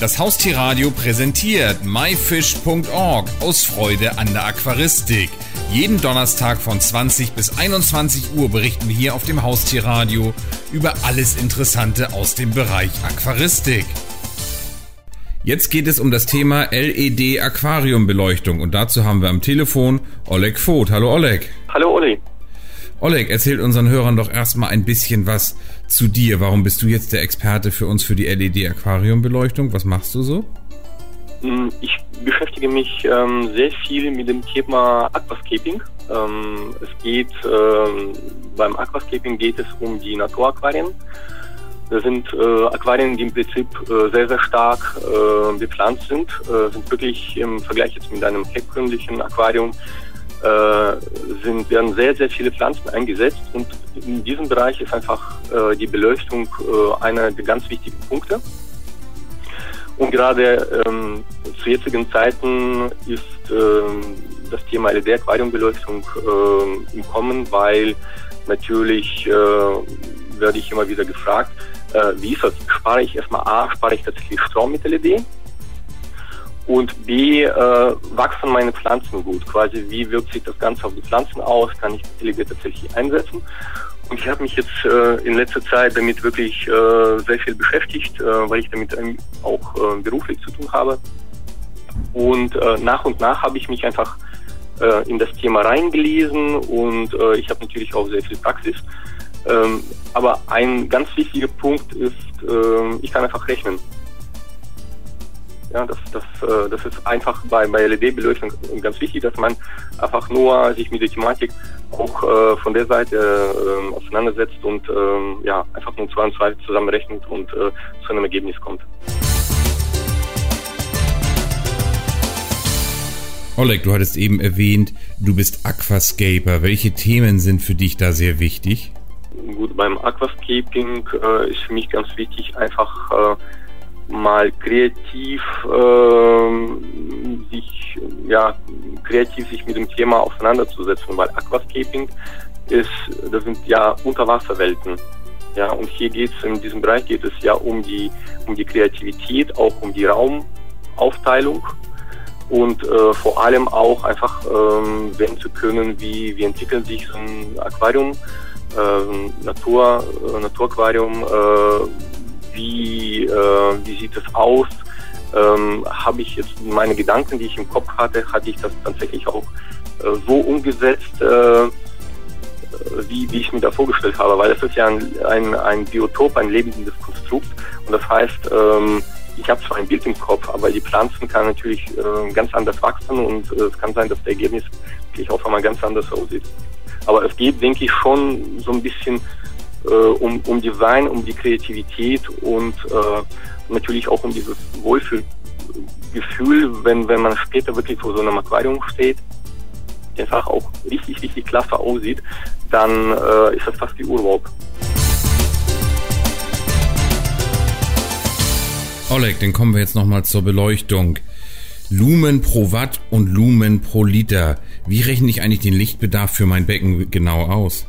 Das Haustierradio präsentiert myfish.org aus Freude an der Aquaristik. Jeden Donnerstag von 20 bis 21 Uhr berichten wir hier auf dem Haustierradio über alles Interessante aus dem Bereich Aquaristik. Jetzt geht es um das Thema LED Aquariumbeleuchtung und dazu haben wir am Telefon Oleg Voth. Hallo Oleg. Hallo Olli. Oleg, erzählt unseren Hörern doch erstmal ein bisschen was zu dir. Warum bist du jetzt der Experte für uns für die LED-Aquariumbeleuchtung? Was machst du so? Hm, ich beschäftige mich ähm, sehr viel mit dem Thema Aquascaping. Ähm, es geht ähm, beim Aquascaping geht es um die Naturaquarien. Das sind äh, Aquarien, die im Prinzip äh, sehr, sehr stark äh, bepflanzt sind, äh, sind wirklich im Vergleich jetzt mit einem herkömmlichen Aquarium sind, werden sehr, sehr viele Pflanzen eingesetzt und in diesem Bereich ist einfach äh, die Beleuchtung äh, einer der ganz wichtigen Punkte. Und gerade ähm, zu jetzigen Zeiten ist ähm, das Thema LED-Aquariumbeleuchtung äh, im Kommen, weil natürlich äh, werde ich immer wieder gefragt, äh, wie ist das? Spare ich erstmal A, spare ich tatsächlich Strom mit LED? Und B, äh, wachsen meine Pflanzen gut? Quasi, wie wirkt sich das Ganze auf die Pflanzen aus? Kann ich die tatsächlich einsetzen? Und ich habe mich jetzt äh, in letzter Zeit damit wirklich äh, sehr viel beschäftigt, äh, weil ich damit auch äh, beruflich zu tun habe. Und äh, nach und nach habe ich mich einfach äh, in das Thema reingelesen und äh, ich habe natürlich auch sehr viel Praxis. Ähm, aber ein ganz wichtiger Punkt ist, äh, ich kann einfach rechnen. Ja, das, das, äh, das ist einfach bei, bei LED-Beleuchtung ganz wichtig, dass man einfach nur sich mit der Thematik auch äh, von der Seite äh, auseinandersetzt und äh, ja, einfach nur zwei und zwei zusammenrechnet und äh, zu einem Ergebnis kommt. Oleg, du hattest eben erwähnt, du bist Aquascaper. Welche Themen sind für dich da sehr wichtig? Gut, beim Aquascaping äh, ist für mich ganz wichtig, einfach mal kreativ äh, sich ja kreativ sich mit dem Thema auseinanderzusetzen, weil Aquascaping ist, das sind ja Unterwasserwelten. Ja, und hier geht es, in diesem Bereich geht es ja um die, um die Kreativität, auch um die Raumaufteilung und äh, vor allem auch einfach ähm, sehen zu können, wie, wie entwickelt sich so ein Aquarium, äh, Natur, äh, Naturaquarium, äh, wie, äh, wie sieht es aus, ähm, habe ich jetzt meine Gedanken, die ich im Kopf hatte, hatte ich das tatsächlich auch äh, so umgesetzt, äh, wie, wie ich mir da vorgestellt habe, weil es ist ja ein, ein, ein Biotop, ein lebendes Konstrukt und das heißt, ähm, ich habe zwar ein Bild im Kopf, aber die Pflanzen kann natürlich äh, ganz anders wachsen und äh, es kann sein, dass das Ergebnis wirklich auch einmal ganz anders aussieht. Aber es geht, denke ich, schon so ein bisschen äh, um, um Design, um die Kreativität und äh, natürlich auch um dieses Wohlfühlgefühl, wenn, wenn man später wirklich vor so einem Aquarium steht, einfach auch richtig, richtig klasse aussieht, dann äh, ist das fast wie Urlaub. Oleg, dann kommen wir jetzt nochmal zur Beleuchtung. Lumen pro Watt und Lumen pro Liter. Wie rechne ich eigentlich den Lichtbedarf für mein Becken genau aus?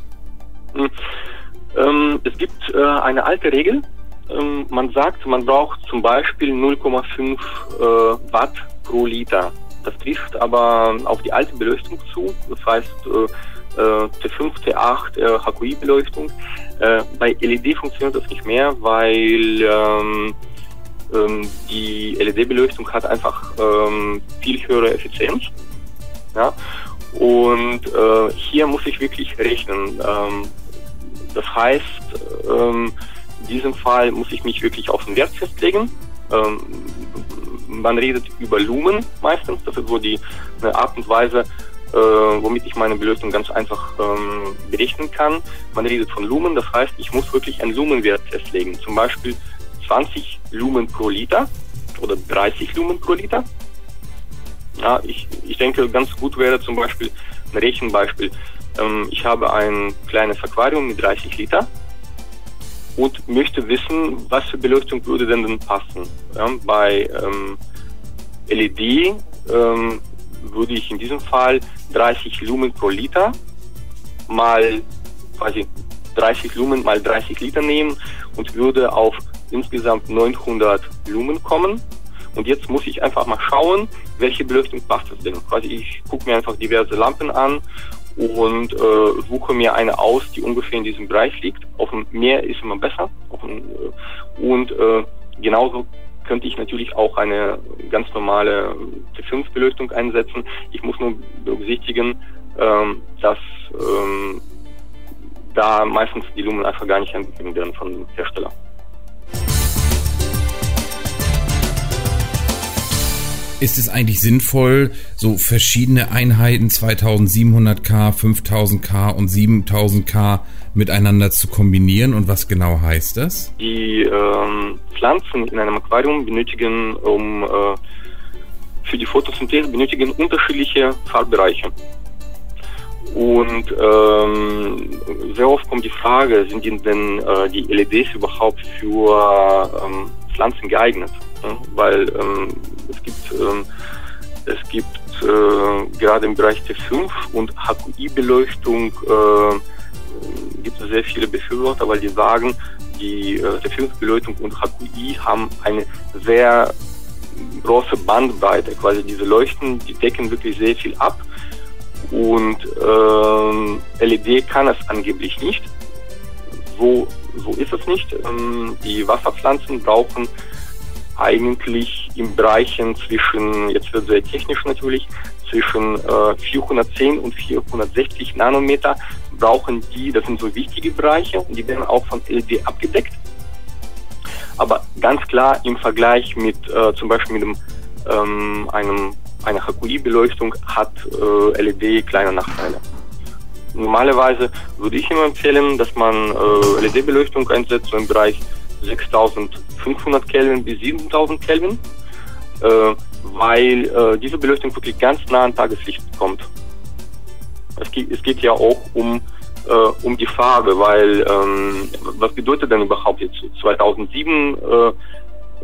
Hm. Ähm, es gibt äh, eine alte Regel. Ähm, man sagt, man braucht zum Beispiel 0,5 äh, Watt pro Liter. Das trifft aber auf die alte Beleuchtung zu. Das heißt, äh, T5, T8 äh, HQI-Beleuchtung. Äh, bei LED funktioniert das nicht mehr, weil ähm, ähm, die LED-Beleuchtung hat einfach ähm, viel höhere Effizienz. Ja? Und äh, hier muss ich wirklich rechnen. Das heißt, ähm, in diesem Fall muss ich mich wirklich auf den Wert festlegen. Ähm, man redet über Lumen meistens, das ist so die eine Art und Weise, äh, womit ich meine Beleuchtung ganz einfach ähm, berechnen kann. Man redet von Lumen, das heißt, ich muss wirklich einen Lumenwert festlegen, zum Beispiel 20 Lumen pro Liter oder 30 Lumen pro Liter. Ja, ich, ich denke, ganz gut wäre zum Beispiel ein Rechenbeispiel. Ähm, ich habe ein kleines Aquarium mit 30 Liter und möchte wissen, was für Beleuchtung würde denn denn passen. Ja, bei ähm, LED ähm, würde ich in diesem Fall 30 Lumen pro Liter mal quasi 30 Lumen mal 30 Liter nehmen und würde auf insgesamt 900 Lumen kommen. Und jetzt muss ich einfach mal schauen, welche Beleuchtung passt es denn. Quasi ich gucke mir einfach diverse Lampen an und äh, suche mir eine aus, die ungefähr in diesem Bereich liegt. Auf dem Meer ist immer besser. Dem, äh, und äh, genauso könnte ich natürlich auch eine ganz normale T5-Beleuchtung einsetzen. Ich muss nur berücksichtigen, ähm, dass ähm, da meistens die Lumen einfach gar nicht angegeben werden von dem Hersteller. Ist es eigentlich sinnvoll, so verschiedene Einheiten 2700K, 5000K und 7000K miteinander zu kombinieren und was genau heißt das? Die ähm, Pflanzen in einem Aquarium benötigen, um äh, für die Photosynthese benötigen unterschiedliche Farbbereiche. Und ähm, sehr oft kommt die Frage, sind denn äh, die LEDs überhaupt für ähm, Pflanzen geeignet? Weil ähm, es gibt, ähm, es gibt äh, gerade im Bereich T5 und HQI-Beleuchtung äh, gibt es sehr viele Befürworter, weil die sagen, die äh, T5-Beleuchtung und HQI haben eine sehr große Bandbreite. Quasi diese Leuchten, die decken wirklich sehr viel ab und ähm, LED kann es angeblich nicht. So, so ist es nicht. Ähm, die Wasserpflanzen brauchen eigentlich in Bereichen zwischen, jetzt wird sehr technisch natürlich, zwischen äh, 410 und 460 Nanometer brauchen die, das sind so wichtige Bereiche und die werden auch von LED abgedeckt. Aber ganz klar im Vergleich mit äh, zum Beispiel mit einem, ähm, einem eine HQI-Beleuchtung hat äh, LED kleine Nachteile. Normalerweise würde ich immer empfehlen, dass man äh, LED-Beleuchtung einsetzt, so im Bereich 6500 Kelvin bis 7000 Kelvin, äh, weil äh, diese Beleuchtung wirklich ganz nah an Tageslicht kommt. Es geht, es geht ja auch um, äh, um die Farbe, weil ähm, was bedeutet denn überhaupt jetzt 2007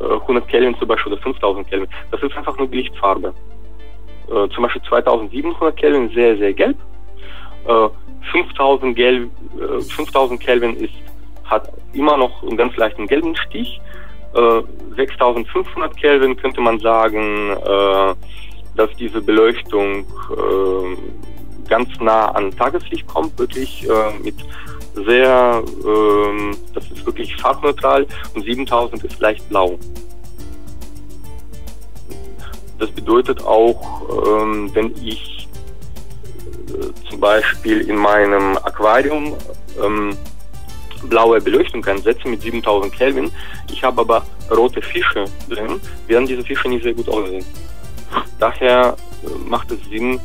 100 Kelvin zum Beispiel oder 5000 Kelvin? Das ist einfach nur die Lichtfarbe äh, zum Beispiel 2700 Kelvin sehr, sehr gelb. Äh, 5000, gelb, äh, 5000 Kelvin ist, hat immer noch einen ganz leichten gelben Stich. Äh, 6500 Kelvin könnte man sagen, äh, dass diese Beleuchtung äh, ganz nah an Tageslicht kommt, wirklich äh, mit sehr, äh, das ist wirklich farbneutral und 7000 ist leicht blau. Das bedeutet auch, ähm, wenn ich äh, zum Beispiel in meinem Aquarium ähm, blaue Beleuchtung einsetze mit 7000 Kelvin, ich habe aber rote Fische drin, werden diese Fische nicht sehr gut aussehen. Daher äh, macht es Sinn,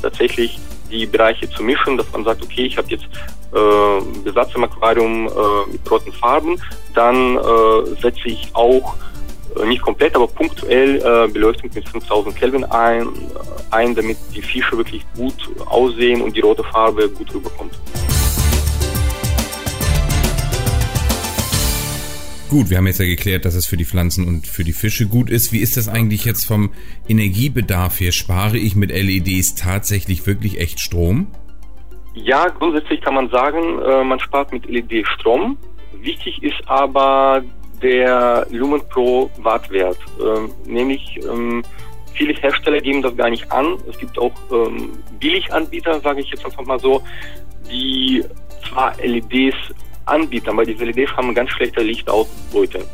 tatsächlich die Bereiche zu mischen, dass man sagt, okay, ich habe jetzt äh, Besatz im Aquarium äh, mit roten Farben, dann äh, setze ich auch äh, nicht komplett, aber punktuell äh, Beleuchtung mit 5000 Kelvin ein, äh, ein, damit die Fische wirklich gut aussehen und die rote Farbe gut rüberkommt. Gut, wir haben jetzt ja geklärt, dass es für die Pflanzen und für die Fische gut ist. Wie ist das eigentlich jetzt vom Energiebedarf her? Spare ich mit LEDs tatsächlich wirklich echt Strom? Ja, grundsätzlich kann man sagen, äh, man spart mit LED Strom. Wichtig ist aber der Lumen pro Wattwert. Ähm, nämlich ähm, viele Hersteller geben das gar nicht an. Es gibt auch ähm, Billiganbieter, sage ich jetzt einfach mal so, die zwar LEDs anbieten, aber diese LEDs haben ganz schlechte Lichtausbeute.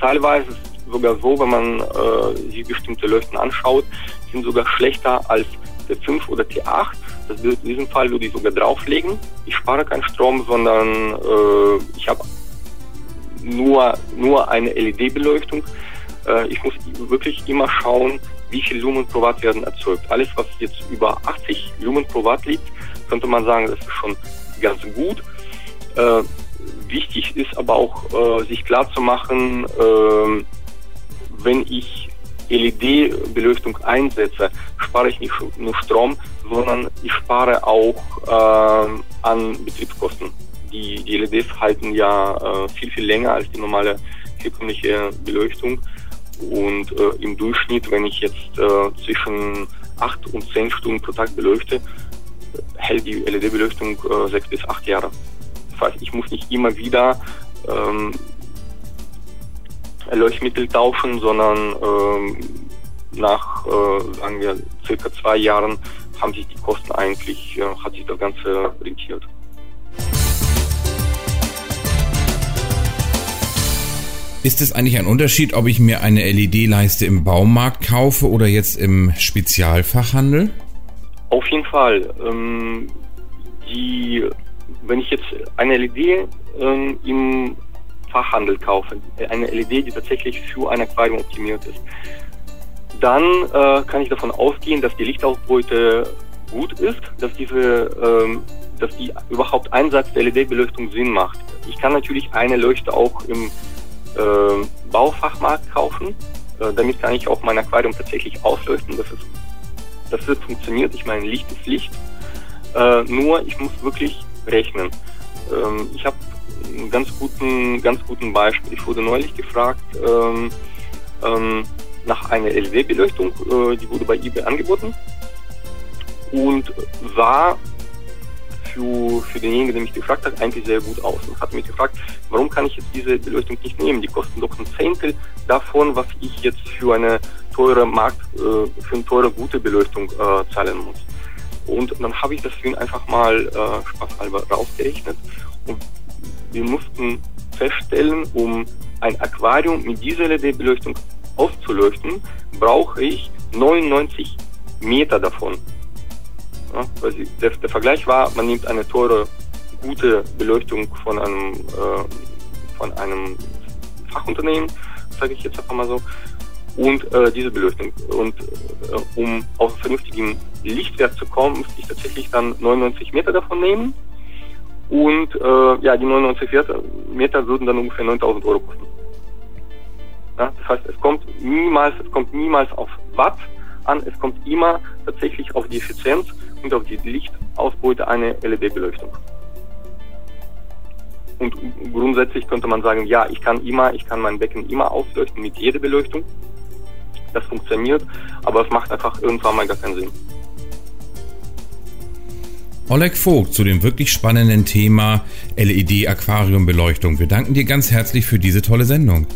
Teilweise ist es sogar so, wenn man äh, sich bestimmte Leuchten anschaut, sind sogar schlechter als T5 oder T8. Das in diesem Fall würde ich sogar drauflegen. Ich spare keinen Strom, sondern äh, ich habe nur, nur eine LED-Beleuchtung. Äh, ich muss wirklich immer schauen, wie viel Lumen pro Watt werden erzeugt. Alles, was jetzt über 80 Lumen pro Watt liegt, könnte man sagen, das ist schon ganz gut. Äh, wichtig ist aber auch, äh, sich klar zu machen, äh, wenn ich LED-Beleuchtung einsetze, spare ich nicht nur Strom, sondern ich spare auch äh, an Betriebskosten die, die LEDs halten ja äh, viel, viel länger als die normale herkömmliche Beleuchtung. Und äh, im Durchschnitt, wenn ich jetzt äh, zwischen 8 und 10 Stunden pro Tag beleuchte, hält die LED-Beleuchtung äh, 6 bis 8 Jahre. Das heißt, ich muss nicht immer wieder ähm, Leuchtmittel tauschen, sondern ähm, nach, äh, sagen wir, circa zwei Jahren haben sich die Kosten eigentlich, äh, hat sich das Ganze rentiert. Ist es eigentlich ein Unterschied, ob ich mir eine LED-Leiste im Baumarkt kaufe oder jetzt im Spezialfachhandel? Auf jeden Fall. Ähm, die, wenn ich jetzt eine LED ähm, im Fachhandel kaufe, eine LED, die tatsächlich für ein Aquarium optimiert ist, dann äh, kann ich davon ausgehen, dass die Lichtausbeute gut ist, dass diese, ähm, dass die überhaupt Einsatz der LED-Beleuchtung Sinn macht. Ich kann natürlich eine Leuchte auch im äh, Baufachmarkt kaufen. Äh, damit kann ich auch mein Aquarium tatsächlich ausleuchten. Das, ist, das wird funktioniert. Ich meine, Licht ist Licht. Äh, nur ich muss wirklich rechnen. Ähm, ich habe einen ganz guten, ganz guten Beispiel. Ich wurde neulich gefragt ähm, ähm, nach einer LW-Beleuchtung. Äh, die wurde bei eBay angeboten und sah für, für denjenigen, der mich gefragt hat, eigentlich sehr gut aus. Und hat mich gefragt, warum kann ich jetzt diese Beleuchtung nicht nehmen? Die kosten doch ein Zehntel davon, was ich jetzt für eine teure Markt, äh, für eine teure gute Beleuchtung äh, zahlen muss. Und dann habe ich das ihn einfach mal äh, spaßhalber rausgerechnet. Und wir mussten feststellen, um ein Aquarium mit dieser LED-Beleuchtung auszuleuchten, brauche ich 99 Meter davon. Ja, der, der, Vergleich war, man nimmt eine teure, gute Beleuchtung von einem, äh, von einem Fachunternehmen, sage ich jetzt einfach mal so, und äh, diese Beleuchtung. Und äh, um auf vernünftigen Lichtwert zu kommen, müsste ich tatsächlich dann 99 Meter davon nehmen. Und äh, ja, die 99 Meter würden dann ungefähr 9000 Euro kosten. Ja, das heißt, es kommt niemals, es kommt niemals auf Watt an, es kommt immer tatsächlich auf die Effizienz und auf die Lichtausbeute einer LED-Beleuchtung. Und grundsätzlich könnte man sagen, ja, ich kann immer, ich kann mein Becken immer ausleuchten mit jeder Beleuchtung. Das funktioniert, aber es macht einfach irgendwann mal gar keinen Sinn. Oleg Vogt zu dem wirklich spannenden Thema LED-Aquariumbeleuchtung. Wir danken dir ganz herzlich für diese tolle Sendung.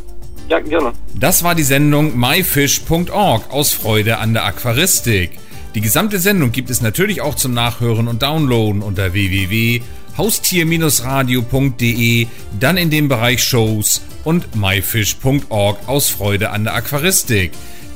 Ja, gerne. Das war die Sendung myfish.org aus Freude an der Aquaristik. Die gesamte Sendung gibt es natürlich auch zum Nachhören und Downloaden unter www.haustier-radio.de, dann in dem Bereich Shows und myfish.org aus Freude an der Aquaristik.